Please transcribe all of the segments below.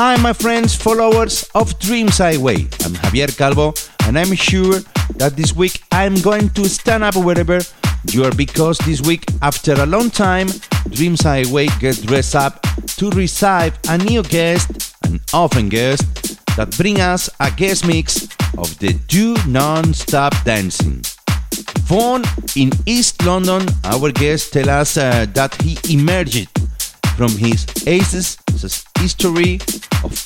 Hi, my friends, followers of Dreams Highway. I'm Javier Calvo, and I'm sure that this week I'm going to stand up wherever you are because this week, after a long time, Dreams Highway gets dressed up to receive a new guest, an often guest, that bring us a guest mix of the Do Non-Stop Dancing. Born in East London, our guest tell us uh, that he emerged from his aces history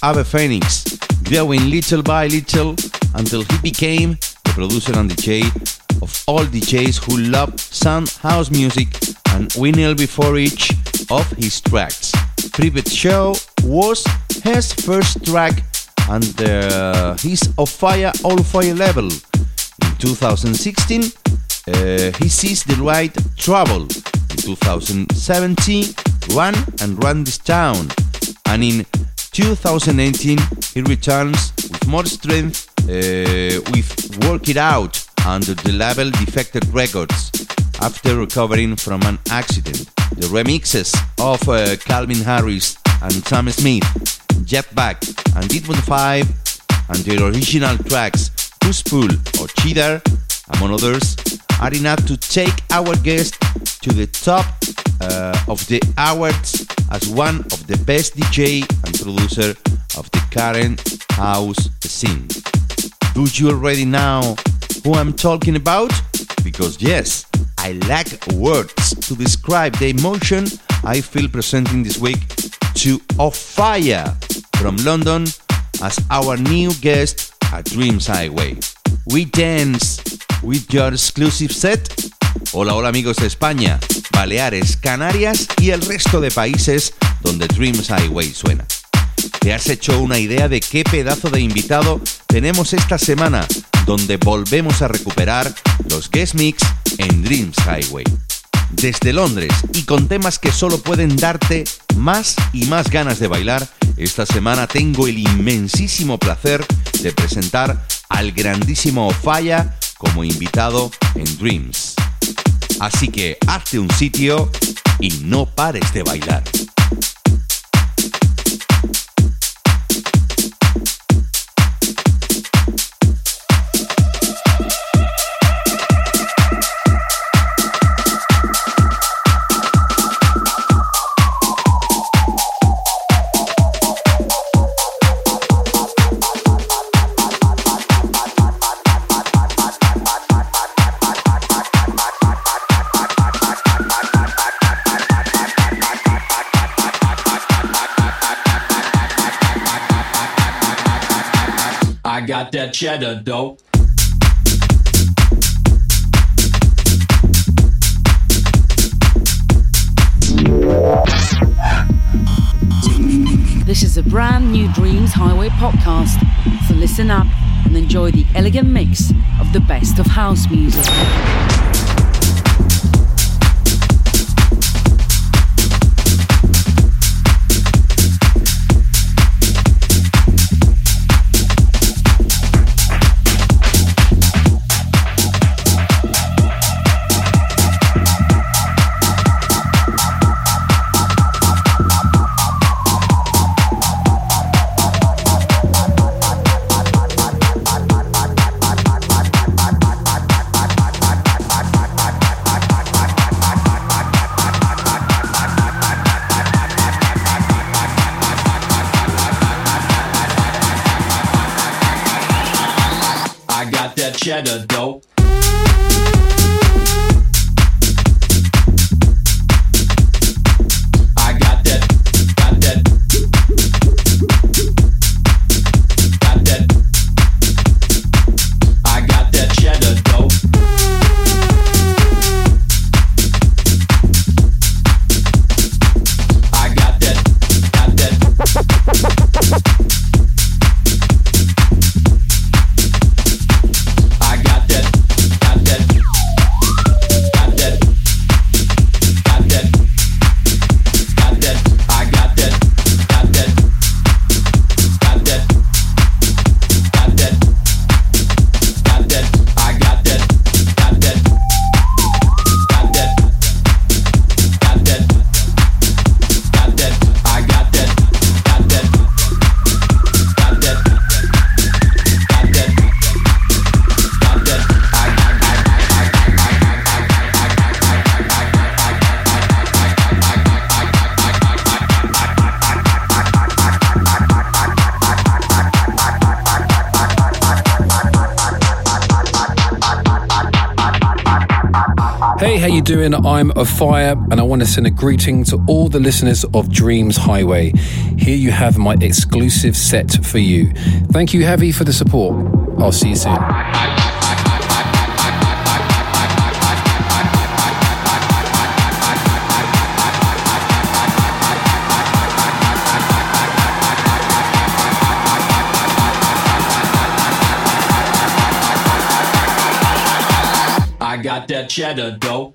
Ave Phoenix, growing little by little until he became the producer and DJ of all DJs who love sound house music and vinyl before each of his tracks. Private Show was his first track and uh, his of fire all fire level. In 2016, uh, he sees the right trouble. In 2017, Run and Run This Town. And in 2018, he returns with more strength uh, with Work It Out under the label Defected Records after recovering from an accident. The remixes of uh, Calvin Harris and Sam Smith, Jetback and Deadwood 5 and their original tracks Pushpull or Cheater, among others, are enough to take our guest to the top uh, of the awards as one of the best DJ and producer of the current house scene. Do you already know who I'm talking about? Because yes, I lack words to describe the emotion I feel presenting this week to Offaiah from London as our new guest at Dreams Highway. We dance with your exclusive set. Hola, hola amigos de España, Baleares, Canarias y el resto de países donde Dreams Highway suena. ¿Te has hecho una idea de qué pedazo de invitado tenemos esta semana, donde volvemos a recuperar los guest mix en Dreams Highway? Desde Londres y con temas que solo pueden darte más y más ganas de bailar, esta semana tengo el inmensísimo placer de presentar al grandísimo Falla como invitado en Dreams. Así que hazte un sitio y no pares de bailar. Got that cheddar dough. This is a brand new Dreams Highway podcast. So listen up and enjoy the elegant mix of the best of house music. I'm Offaiah, and I want to send a greeting to all the listeners of Dreams Highway. Here you have my exclusive set for you. Thank you, Javi, for the support. I'll see you soon. I got that cheddar dough.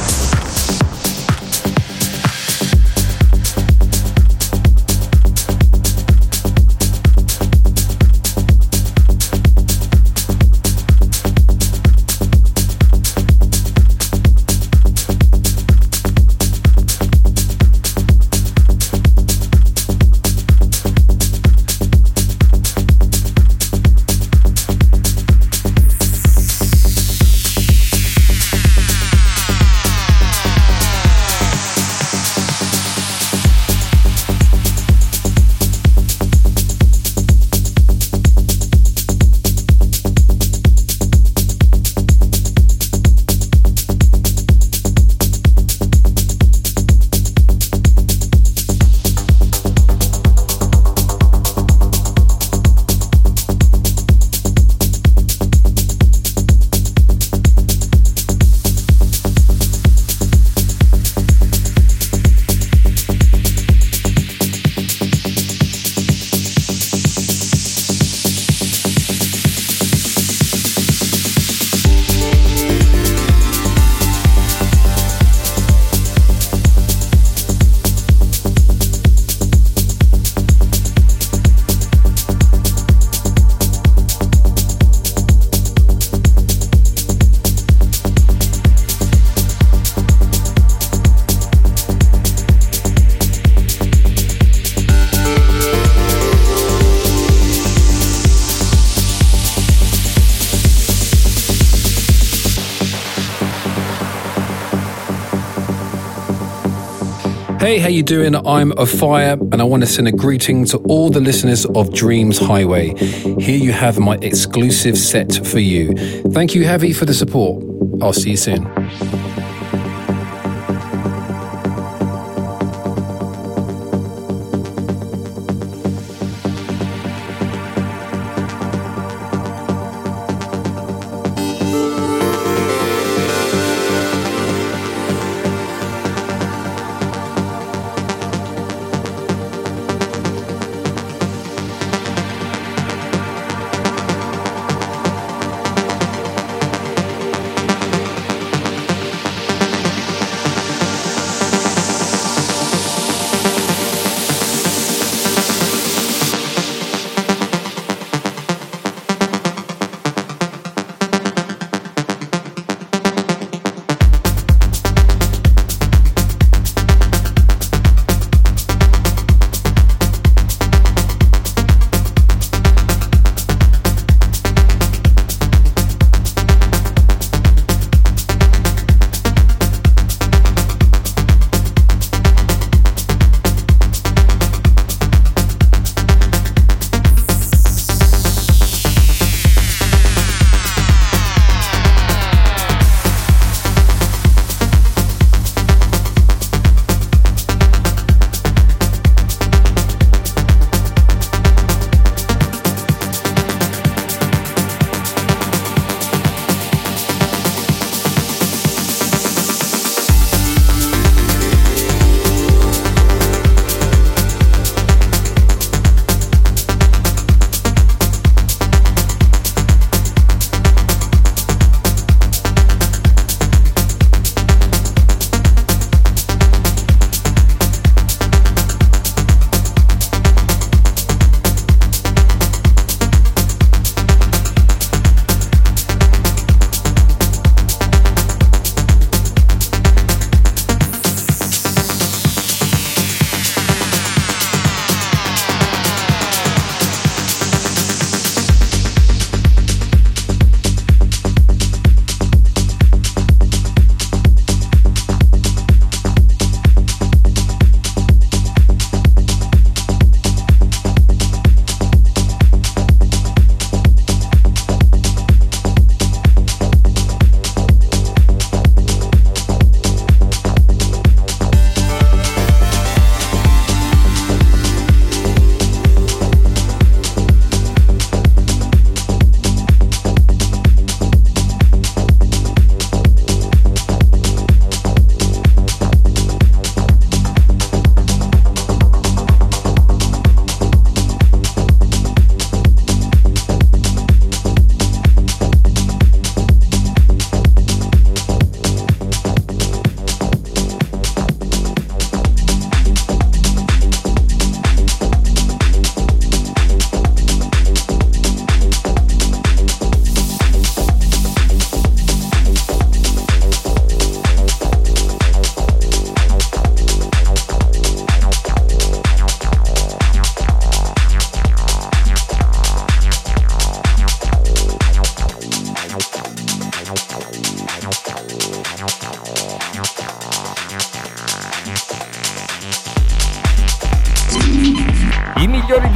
Hey, how you doing? I'm Offaiah, and I want to send a greeting to all the listeners of Dreams Highway. Here you have my exclusive set for you. Thank you, Javi, for the support. I'll see you soon.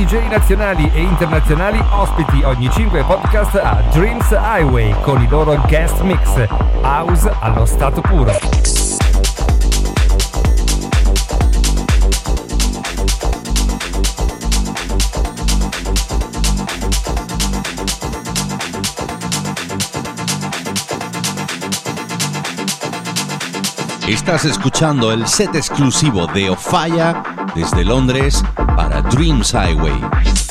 DJ nazionali e internazionali ospiti ogni 5 podcast a Dreams Highway con i loro guest mix. House allo stato puro. Estás escuchando el set exclusivo de Ofaya desde Londres para Dreams Highway.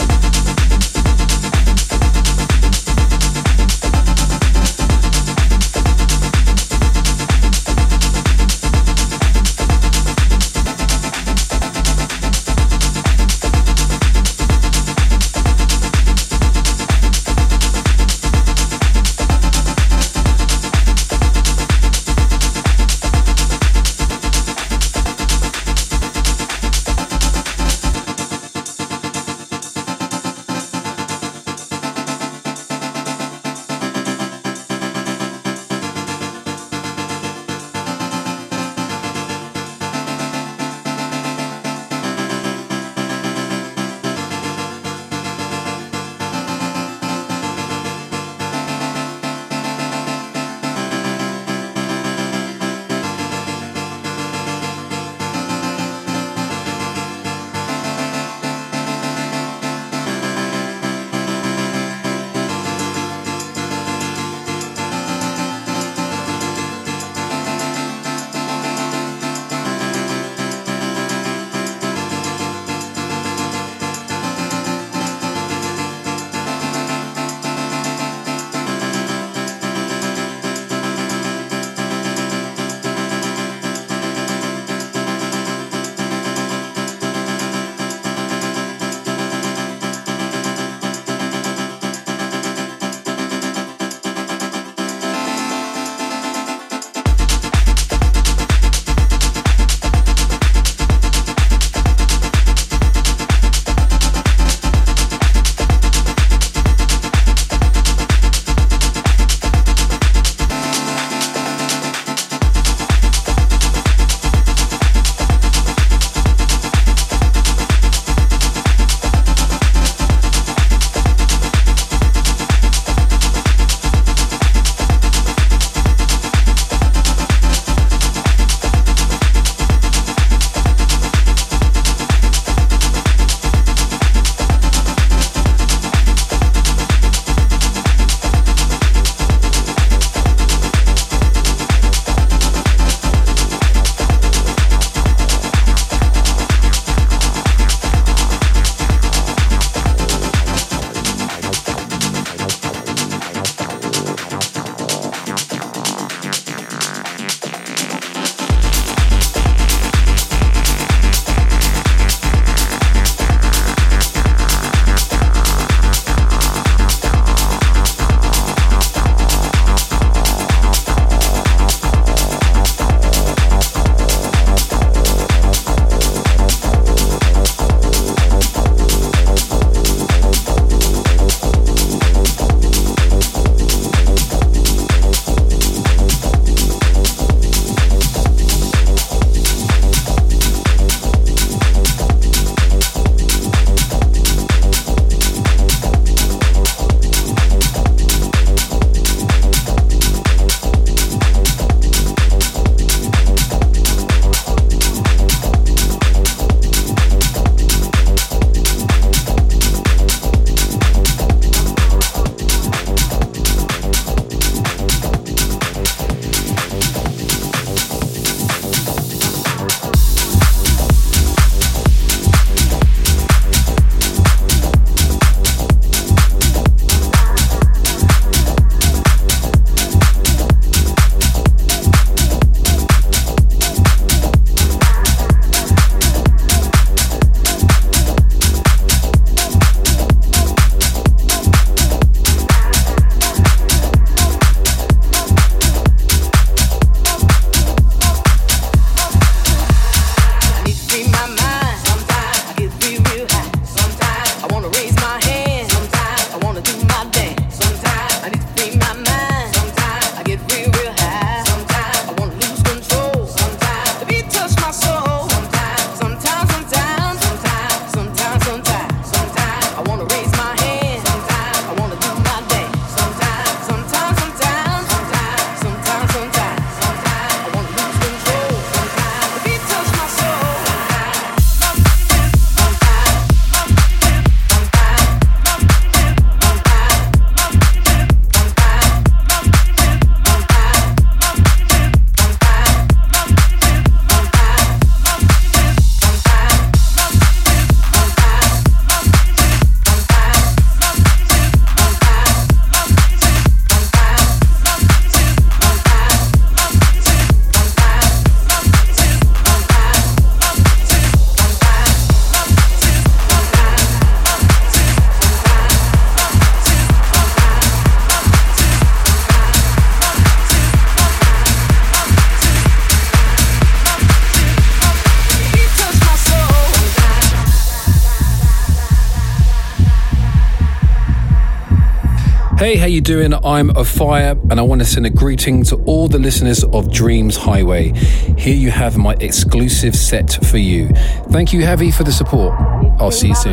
Hey, how you doing? I'm Offaiah and I want to send a greeting to all the listeners of Dreams Highway. Here you have my exclusive set for you. Thank you, Javi, for the support. I'll see you soon.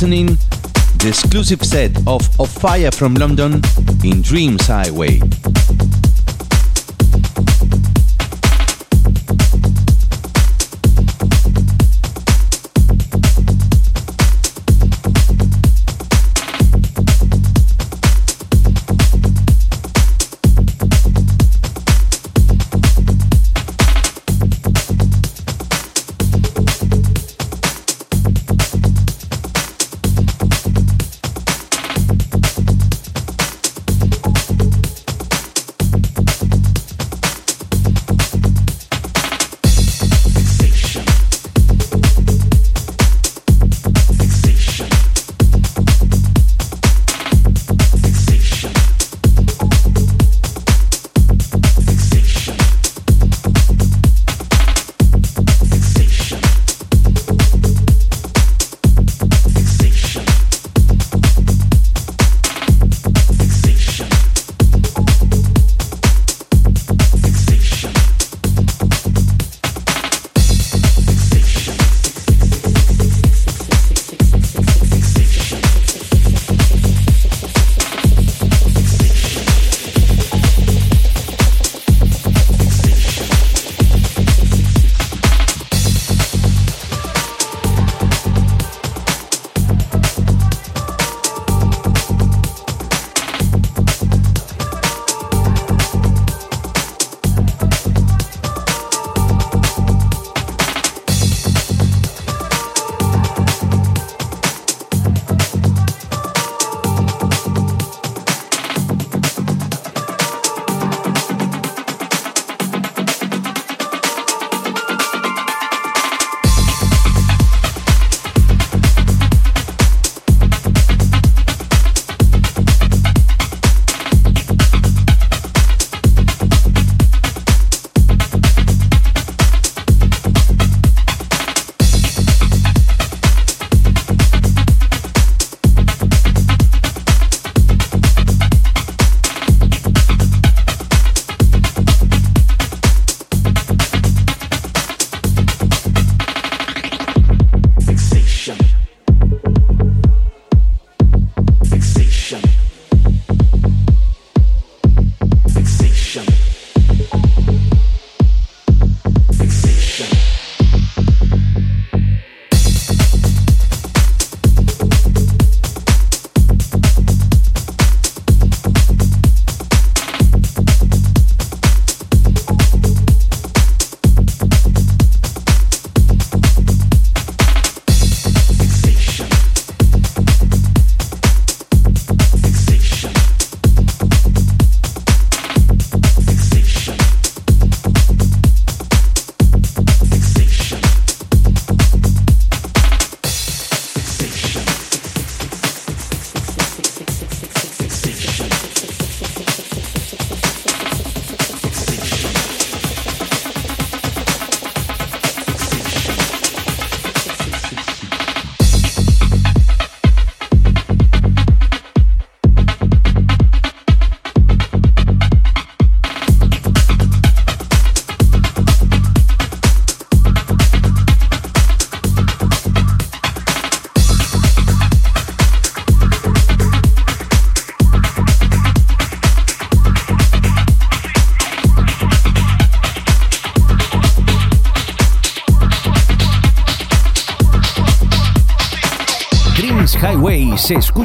listening the exclusive set of Offaiah from London in Dreams Highway.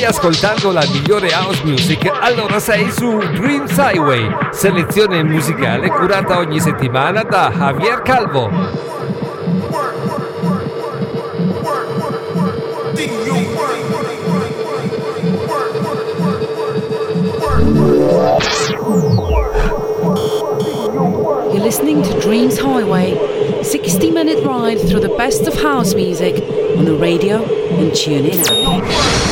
Ascoltando la migliore house music, allora sei su Dreams Highway, selezione musicale curata ogni settimana da Javier Calvo. You're listening to Dreams Highway, 60 minute ride through the best of house music on the radio and tune in app.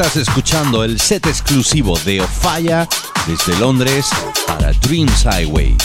Estás escuchando el set exclusivo de Ofaya desde Londres para Dreams Highway.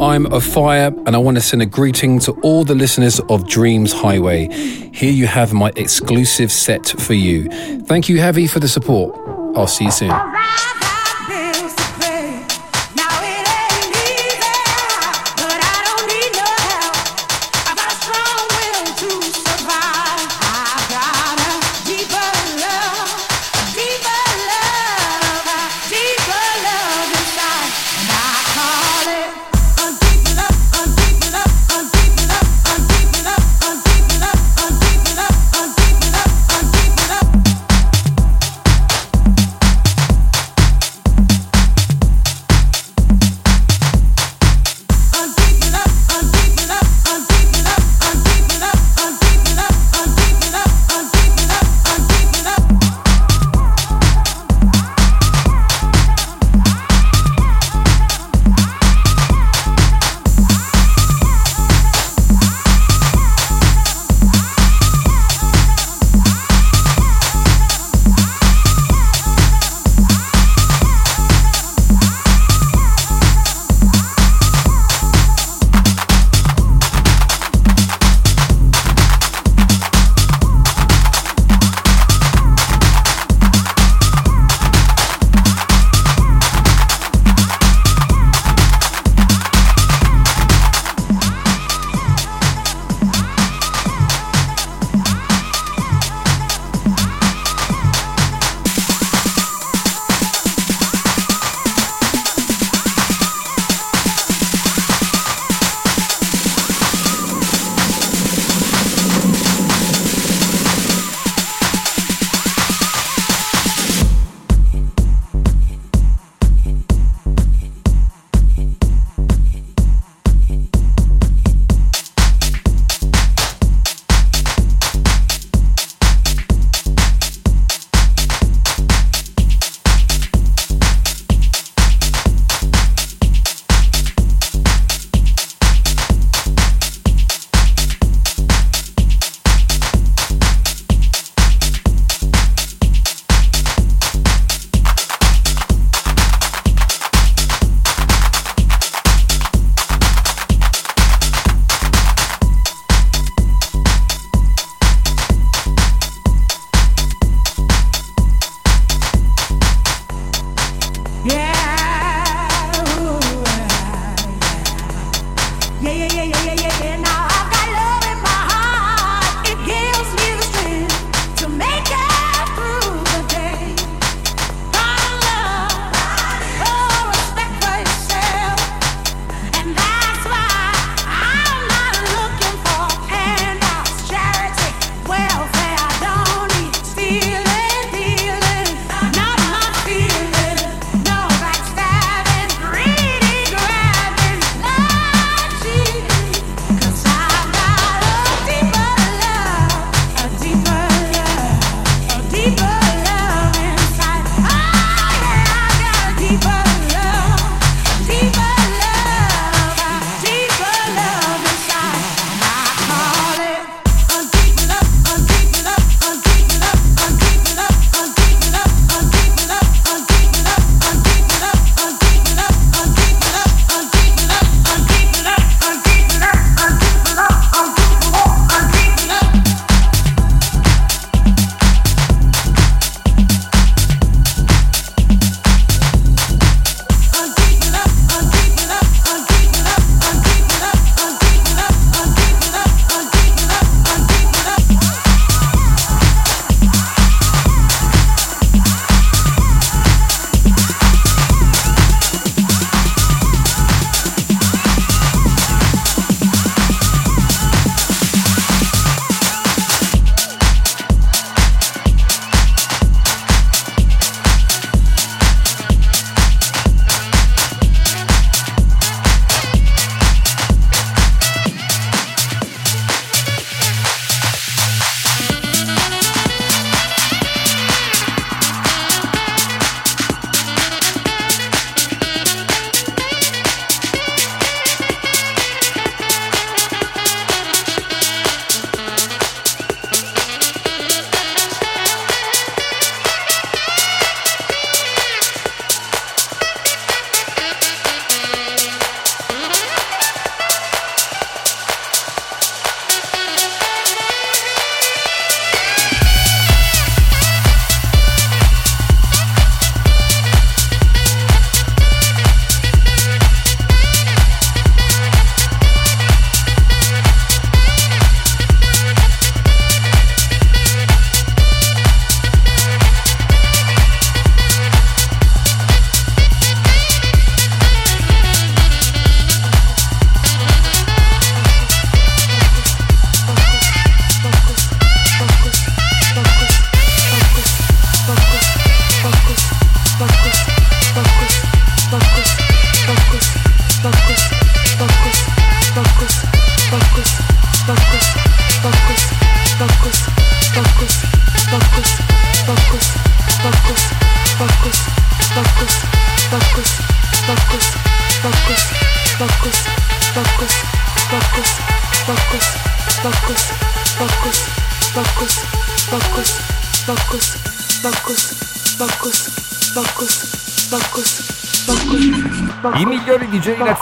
I'm Offaiah, and I want to send a greeting to all the listeners of Dreams Highway. Here you have my exclusive set for you. Thank you, Javi, for the support. I'll see you soon.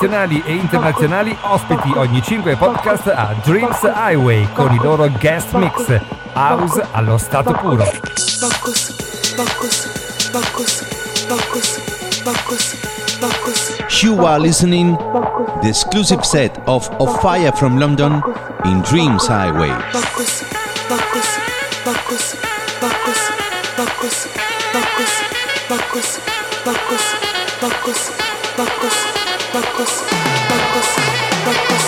nazionali e internazionali ospiti ogni 5 podcast a Dreams Highway con i loro guest mix house allo stato puro. You are listening the exclusive set of Of Fire from London in Dreams Highway. Bacos, Bacos, Bacos, Bacos. focus, focus,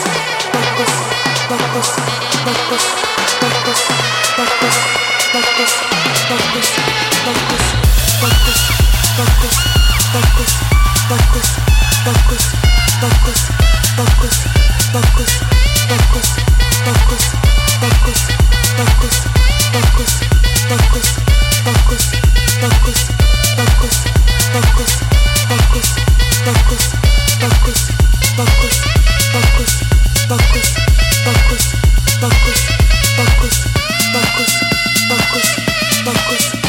focus, focus, focus. Focus, focus, focus, focus, focus.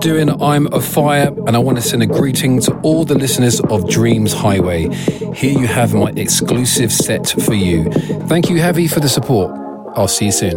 Doing? I'm Offaiah, and I want to send a greeting to all the listeners of Dreams Highway. Here you have my exclusive set for you. Thank you, Javi, for the support. I'll see you soon.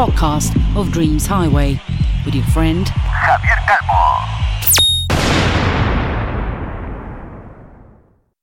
Podcast of Dreams Highway with your friend.